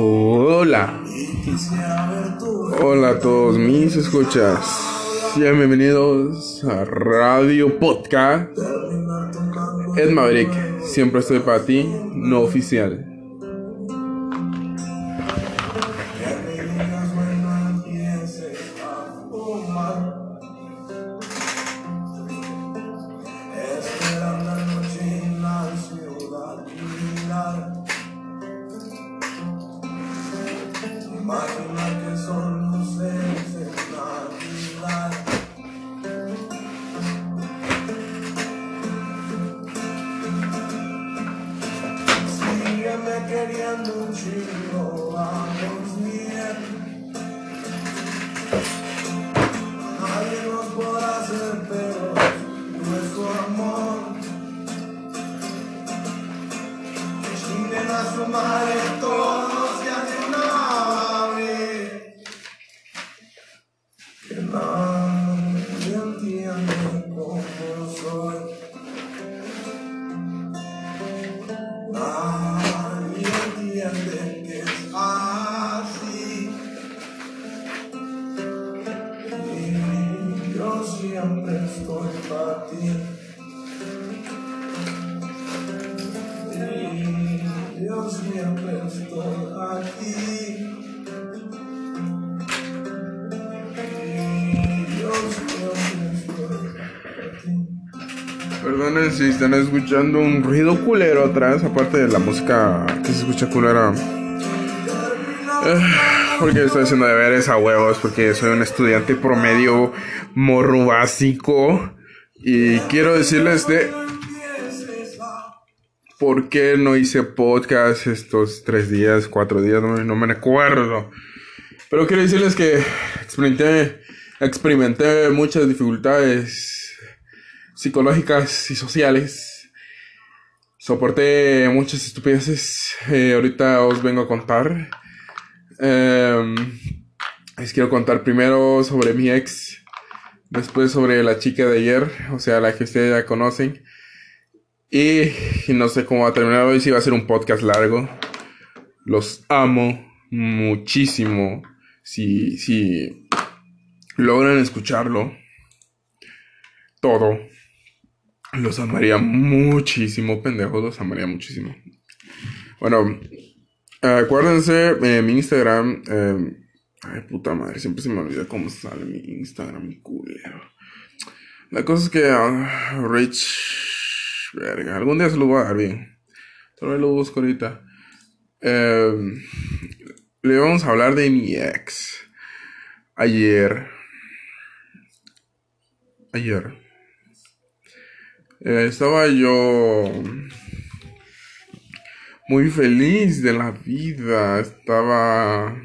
Hola. Hola a todos mis escuchas. Bienvenidos a Radio Podcast. Ed Maverick, siempre estoy para ti, no oficial. 年度之后啊。Perdonen si están escuchando un ruido culero atrás, aparte de la música que se escucha culera. Eh, porque estoy haciendo deberes a huevos, porque soy un estudiante promedio morro básico. Y quiero decirles de por qué no hice podcast estos tres días, cuatro días, no, no me acuerdo. Pero quiero decirles que experimenté, experimenté muchas dificultades psicológicas y sociales. Soporté muchas estupideces. Eh, ahorita os vengo a contar. Em, les quiero contar primero sobre mi ex. Después sobre la chica de ayer. O sea, la que ustedes ya conocen. Y, no sé cómo va a terminar hoy. Si va a ser un podcast largo. Los amo muchísimo. Si, si logran escucharlo. Todo los amaría muchísimo, pendejos, los amaría muchísimo. Bueno, acuérdense, eh, mi Instagram. Eh, ay, puta madre, siempre se me olvida cómo sale mi Instagram, mi culero. La cosa es que ah, Rich. Verga, algún día se lo voy a dar bien. Todavía lo busco ahorita. Eh, le vamos a hablar de mi ex. Ayer. Ayer eh, estaba yo muy feliz de la vida. Estaba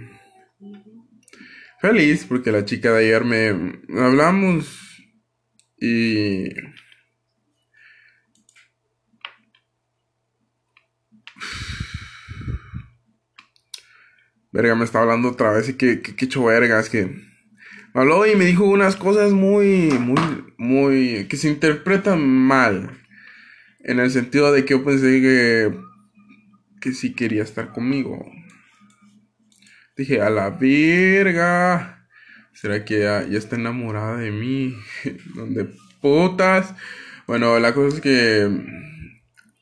feliz porque la chica de ayer me hablamos y verga me está hablando otra vez y que que, que verga es que habló y me dijo unas cosas muy, muy, muy, que se interpretan mal. En el sentido de que yo pensé que, que sí quería estar conmigo. Dije, a la verga. ¿Será que ya, está enamorada de mí? ¿Dónde putas? Bueno, la cosa es que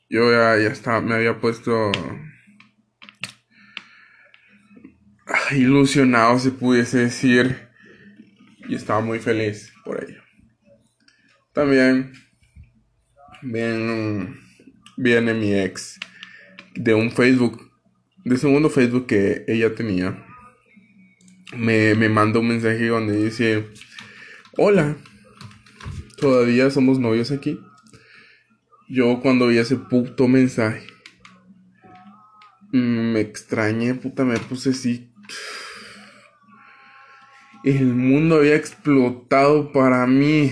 yo ya, ya estaba, me había puesto ilusionado, se pudiese decir y estaba muy feliz por ello. También viene, viene mi ex de un Facebook, de segundo Facebook que ella tenía. Me, me manda un mensaje donde dice, hola, todavía somos novios aquí. Yo cuando vi ese puto mensaje, me extrañé, puta, me puse así el mundo había explotado para mí.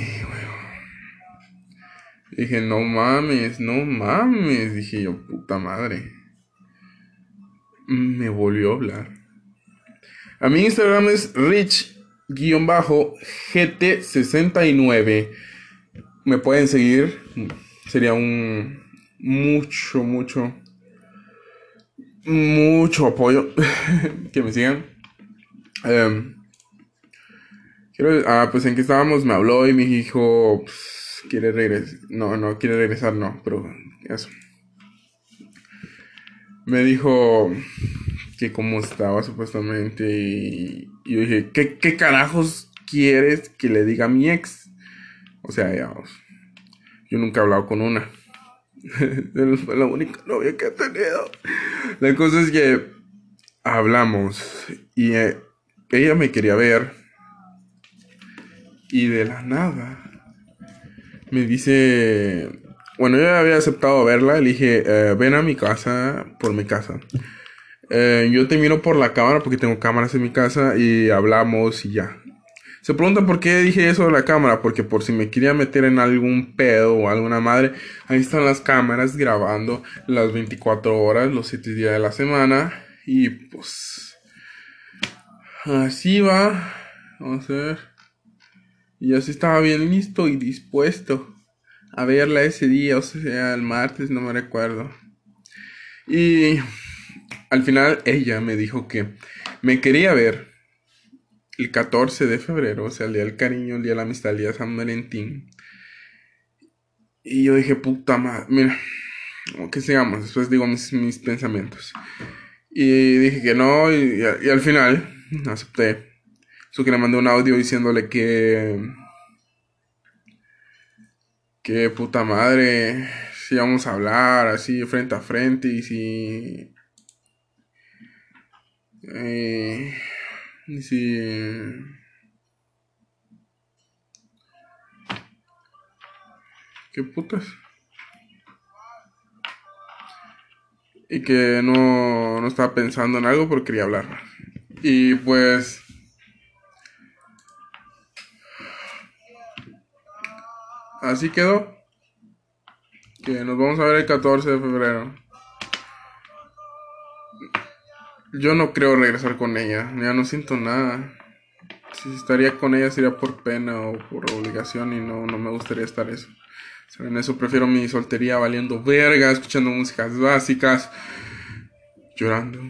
Dije, no mames, no mames. Dije yo, puta madre. Me volvió a hablar. A mi Instagram es rich-gt69. Me pueden seguir. Sería un mucho, mucho mucho apoyo. que me sigan. Em, ah, pues en que estábamos me habló y me dijo, pues, quiere regresar. No, no, quiere regresar, no, pero eso. Me dijo que cómo estaba supuestamente y, yo dije, ¿qué, ¿qué, carajos quieres que le diga a mi ex? O sea, ya, yo nunca he hablado con una. es la única novia que he tenido. La cosa es que hablamos y eh, ella me quería ver y de la nada me dice, bueno, yo había aceptado verla, le dije, eh, ven a mi casa, por mi casa. Eh, yo te miro por la cámara porque tengo cámaras en mi casa y hablamos y ya. Se preguntan por qué dije eso de la cámara, porque por si me quería meter en algún pedo o alguna madre, ahí están las cámaras grabando las 24 horas, los 7 días de la semana y pues así va. Vamos a ver. Y así estaba bien listo y dispuesto a verla ese día, o sea, el martes, no me recuerdo. Y al final ella me dijo que me quería ver el 14 de febrero, o sea, el día del cariño, el día de la amistad, el día San Valentín. Y yo dije, puta madre, mira, que sigamos, después digo mis, mis pensamientos. Y dije que no, y, y al final acepté. Eso que le mandé un audio diciéndole que. Que puta madre. Si vamos a hablar así frente a frente y si. Eh, y si. ¿Qué putas? Y que no, no estaba pensando en algo porque quería hablar. Y pues así quedó. Que nos vamos a ver el 14 de febrero. Yo no creo regresar con ella. Ya no siento nada. Si estaría con ella sería por pena o por obligación y no, no me gustaría estar eso. En eso prefiero mi soltería valiendo verga, escuchando músicas básicas, llorando.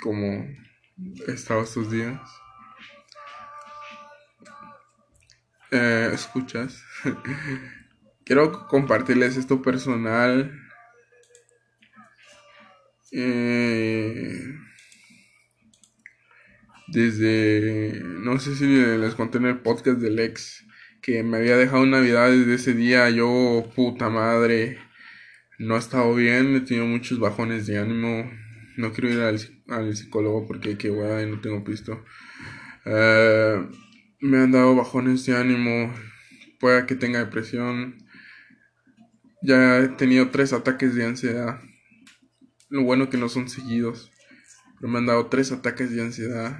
Como he estado estos días. Eh, escuchas. Quiero compartirles esto personal. Eh, desde, no sé si les conté en el podcast del ex que me había dejado Navidad desde ese día. Yo, puta madre, no he estado bien, he tenido muchos bajones de ánimo. No quiero ir al, psicólogo porque qué y no tengo pisto. Eh, me han dado bajones de ánimo, pueda que tenga depresión. Ya he tenido tres ataques de ansiedad. Lo bueno que no son seguidos. Pero me han dado tres ataques de ansiedad.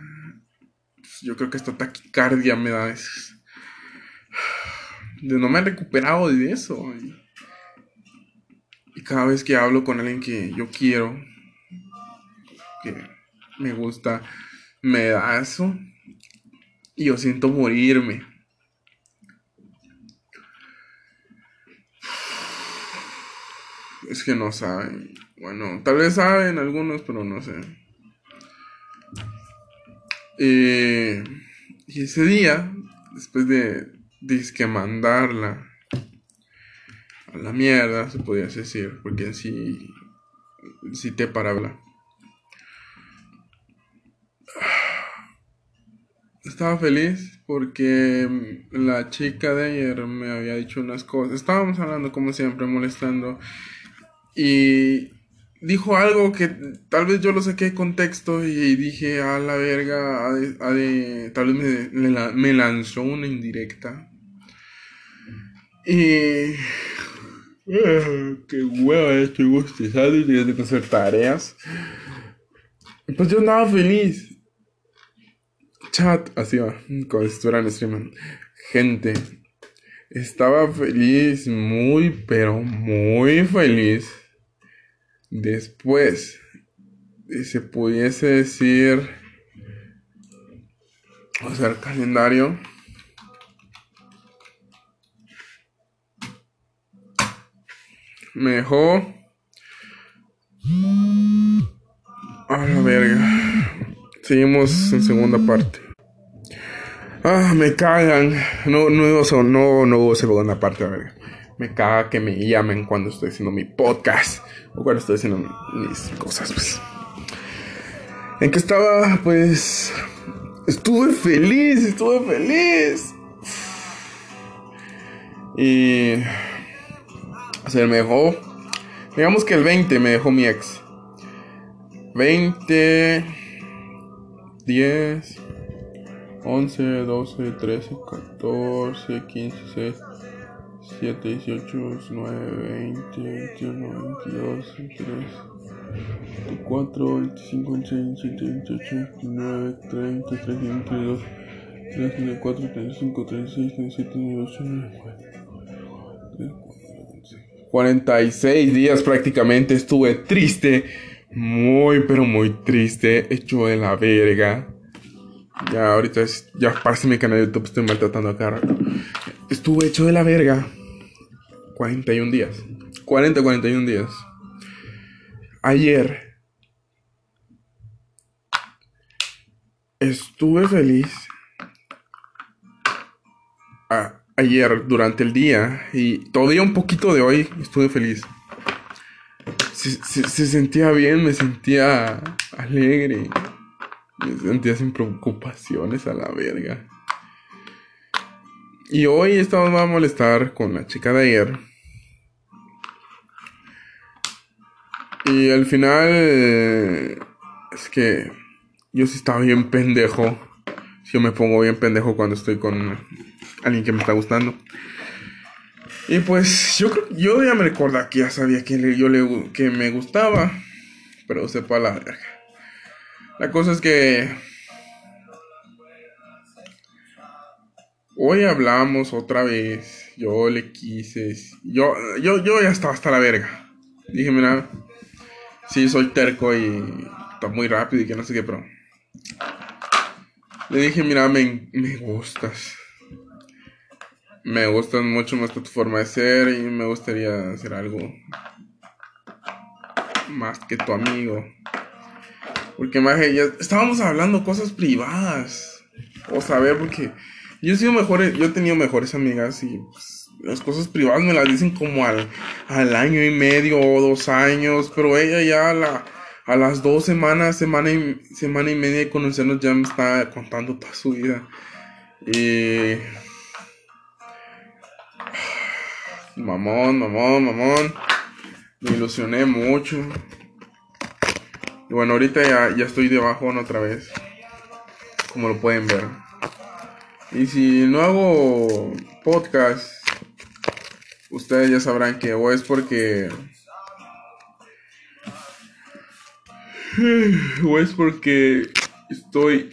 Yo creo que esta taquicardia me da eso. No me he recuperado de eso. Y cada vez que hablo con alguien que yo quiero, que me gusta, me da eso y yo siento morirme. Es que no saben. Bueno, tal vez saben algunos, pero no sé. Eh, y ese día, después de disque mandarla a la mierda, se podía decir, porque sí, sí te para estaba feliz porque la chica de ayer me había dicho unas cosas. Estábamos hablando como siempre, molestando. Y dijo algo que tal vez yo lo saqué de contexto y dije, a la verga, tal vez me, me, lanzó una indirecta. Y... Ah, qué hueva, estoy gustizado y tengo que hacer tareas. Pues yo andaba feliz chat, así va, como si estuvieran streaming. Gente, estaba feliz, muy, pero muy feliz. Después, se pudiese decir, o sea, el calendario. Me dejó A la verga. Seguimos en segunda parte. Ah, me cagan. No, no, no, no hubo segunda parte, a verga. Me caga que me llamen cuando estoy haciendo mi podcast. O cuando estoy haciendo mis cosas, pues. ¿En qué estaba? Pues. Estuve feliz, estuve feliz. Y. Se me dejó. Digamos que el 20 me dejó mi ex. 20. 10. 11, 12, 13, 14, 15, 16. 7, 18, 19, 20, 21, 22, 23, 24, 25, 26, 27, 28, 29, 30, 31, 32, 34, 35, 36, 37, 38, 46 días prácticamente estuve triste, muy pero muy triste, hecho de la verga. Ya ahorita es, ya parece mi canal de YouTube, estoy maltratando a cara. Estuve hecho de la verga. 41 días. 40, 41 días. Ayer estuve feliz. ayer durante el día y todavía un poquito de hoy estuve feliz. se sentía bien, me sentía alegre. Me sentía sin preocupaciones a la verga. Y hoy estamos a molestar con la chica de ayer. Y al final es que yo sí estaba bien pendejo. Yo me pongo bien pendejo cuando estoy con alguien que me está gustando. Y pues yo creo yo ya me recuerdo que ya sabía que yo le que me gustaba, pero sepa la verga. La cosa es que Hoy hablamos otra vez. Yo le quise. Yo, yo, yo ya estaba hasta la verga. Dije, mira, sí, soy terco y está muy rápido y que no sé qué, pero. Le dije, mira, me, me gustas. Me gustas mucho más tu forma de ser y me gustaría hacer algo más que tu amigo. Porque más ya estábamos hablando cosas privadas. O saber, porque yo he sido mejores, yo he tenido mejores amigas y pues, las cosas privadas me las dicen como al, al año y medio o dos años, pero ella ya a, la, a las dos semanas, semana y, semana y media de conocernos ya me está contando toda su vida. Y... Mamón, mamón, mamón. Me ilusioné mucho. Y bueno, ahorita ya, ya estoy de otra vez. Como lo pueden ver. Y si no hago podcast, ustedes ya sabrán que o es porque... O es porque estoy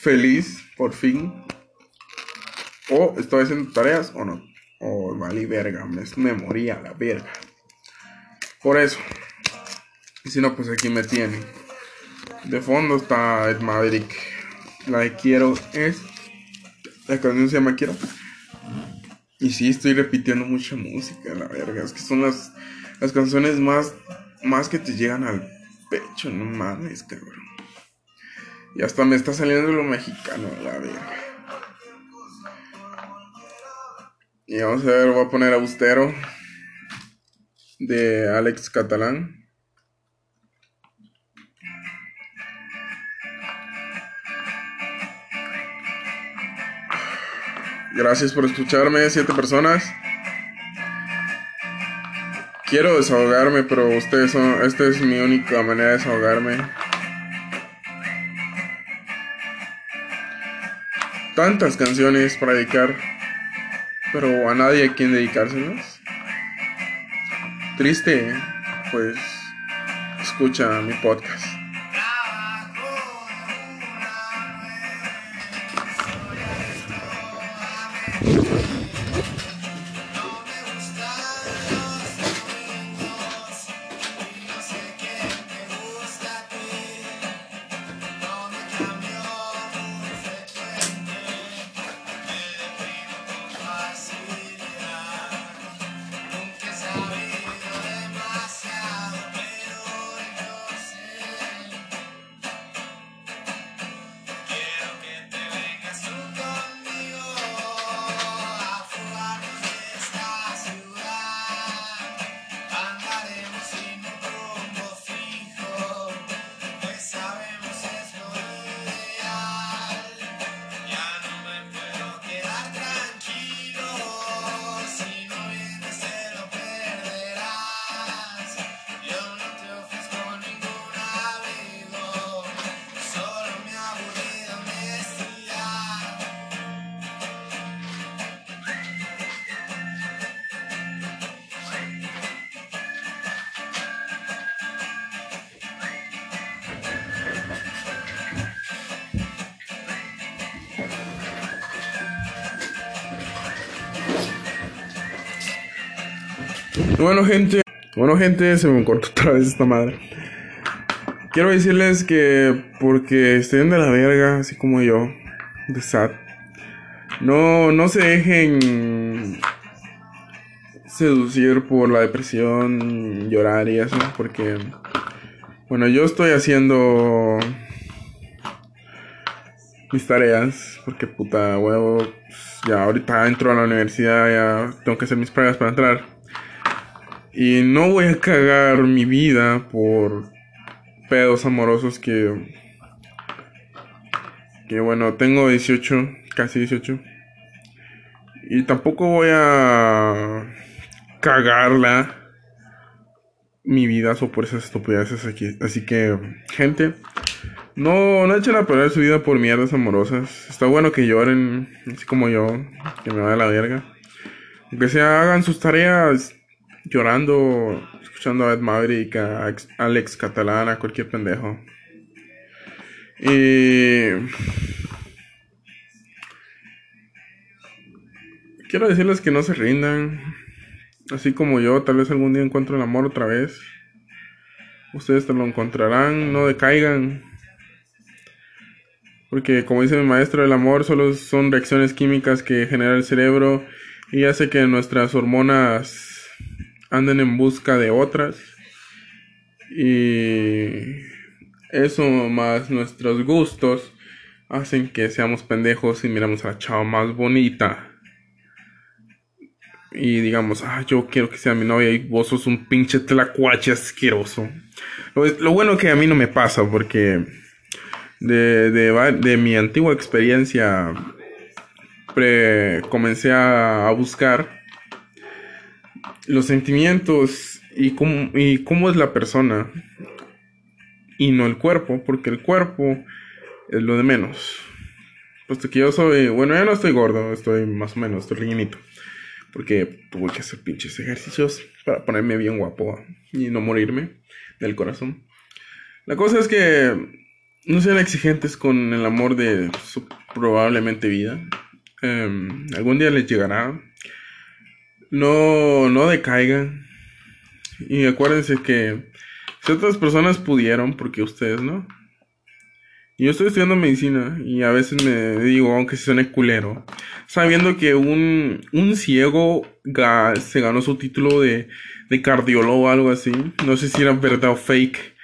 feliz, por fin. O estoy haciendo tareas o no. O vale verga, me, me moría la verga. Por eso. Si no, pues aquí me tienen. De fondo está el Maverick. La que quiero es la canción se llama Quiero. Y sí, estoy repitiendo mucha música, la verga. Es que son las, las canciones más, más que te llegan al pecho, no mames, cabrón. Y hasta me está saliendo lo mexicano, la verga. Y vamos a ver, voy a poner Austero de Alex Catalán. Gracias por escucharme, siete personas. Quiero desahogarme, pero ustedes son. Esta es mi única manera de desahogarme. Tantas canciones para dedicar, pero a nadie a quien dedicárselas. Triste, pues escucha mi podcast. Bueno, gente. Bueno, gente, se me cortó otra vez esta madre. Quiero decirles que porque estén de la verga, así como yo, de sad, no, no se dejen seducir por la depresión, llorar y eso, porque, bueno, yo estoy haciendo mis tareas, porque puta huevo, ya ahorita entro a la universidad, ya tengo que hacer mis pruebas para entrar. Y no voy a cagar mi vida por pedos amorosos que... Que bueno, tengo 18, casi 18. Y tampoco voy a cagarla mi vida o por esas estupideces aquí. Así que, gente, no, no echen a perder su vida por mierdas amorosas. Está bueno que lloren, así como yo, que me vaya a la verga. Que se hagan sus tareas llorando, escuchando a Ed Maverick, a Alex Catalán, a cualquier pendejo. Y. Quiero decirles que no se rindan. Así como yo, tal vez algún día encuentro el amor otra vez. Ustedes te lo encontrarán, no decaigan. Porque como dice mi maestro, el amor solo son reacciones químicas que genera el cerebro y hace que nuestras hormonas anden en busca de otras. Y eso más nuestros gustos hacen que seamos pendejos y miramos a la chava más bonita. Y digamos, ah, yo quiero que sea mi novia y vos sos un pinche tlacuache asqueroso. Lo, lo bueno que a mí no me pasa porque de, de, mi antigua experiencia comencé a, buscar los sentimientos y cómo, y cómo es la persona y no el cuerpo, porque el cuerpo es lo de menos. Puesto que yo soy, bueno, ya no estoy gordo, estoy más o menos, estoy rellenito. Porque tuve que hacer pinches ejercicios para ponerme bien guapo y no morirme del corazón. La cosa es que no sean exigentes con el amor de su probablemente vida. Em, algún día les llegará. No, no decaigan. Y acuérdense que otras personas pudieron, porque ustedes no. Yo estoy estudiando medicina y a veces me digo, aunque se suene culero, sabiendo que un, un ciego se ganó su título de, de cardiólogo o algo así. No sé si era verdad o fake.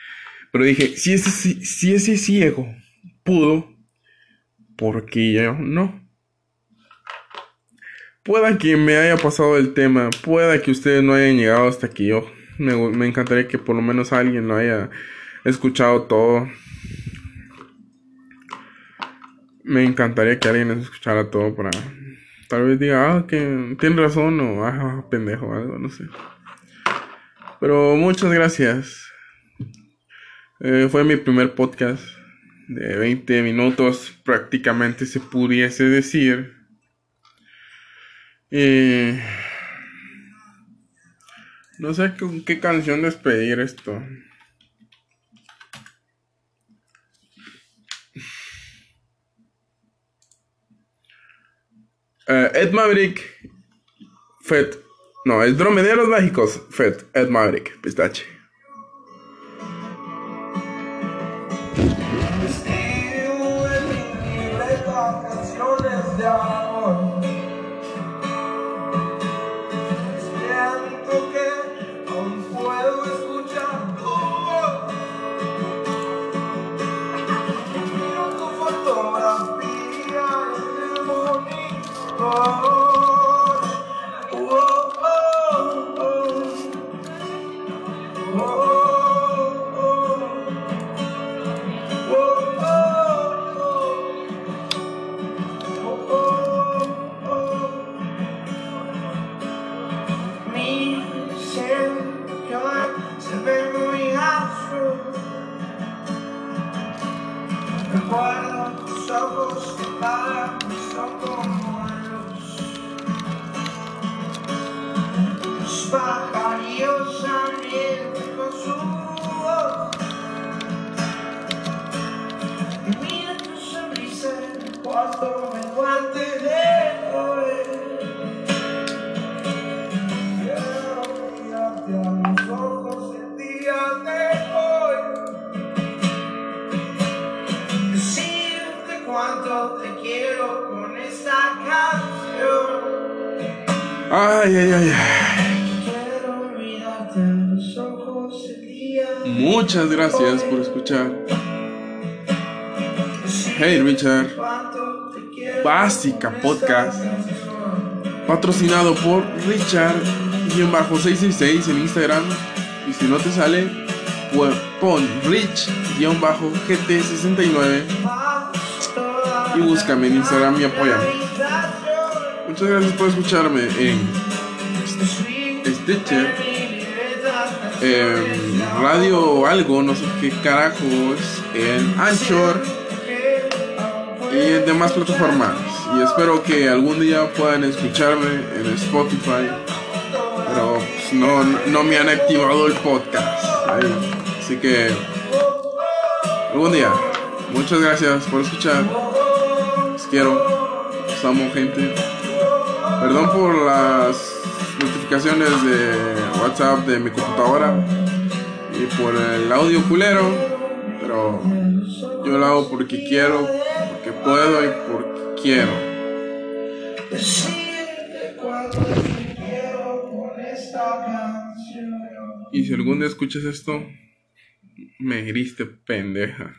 Pero dije, si ese, si ese ciego pudo, ¿por qué yo no? Pueda que me haya pasado el tema, pueda que ustedes no hayan llegado hasta aquí yo. Me, encantaría que por lo menos alguien lo haya escuchado todo. Me encantaría que alguien escuchara todo para tal vez diga, ah, que tiene razón o ah, pendejo, algo, no sé. Pero muchas gracias. Eh, fue mi primer podcast de 20 minutos, prácticamente se pudiese decir. Y... No sé con qué canción despedir esto. Uh, Ed Maverick, Fed. No, es Dromederos Mágicos, Fed, Ed Maverick, pistache. sin, joy, saberlo y azul. Recuerdo tus ojos que luz. Ay, ay, ay, ay. Muchas gracias por escuchar. Hey Richard. Básica Podcast. Patrocinado por Richard-666 en Instagram. Y si no te sale, pues pon Rich-GT69. Y búscame en Instagram y apóyame. Muchas gracias por escucharme en Stitcher, en Radio Algo, no sé qué carajos, en Anchor y en demás plataformas. Y espero que algún día puedan escucharme en Spotify. Pero pues, no, no me han activado el podcast. Así que algún día. Muchas gracias por escuchar. Los quiero. Gente. Perdón por las notificaciones de WhatsApp de mi computadora y por el audio culero, pero yo lo hago porque quiero, porque puedo y porque quiero. Y si algún día escuchas esto, me heriste pendeja.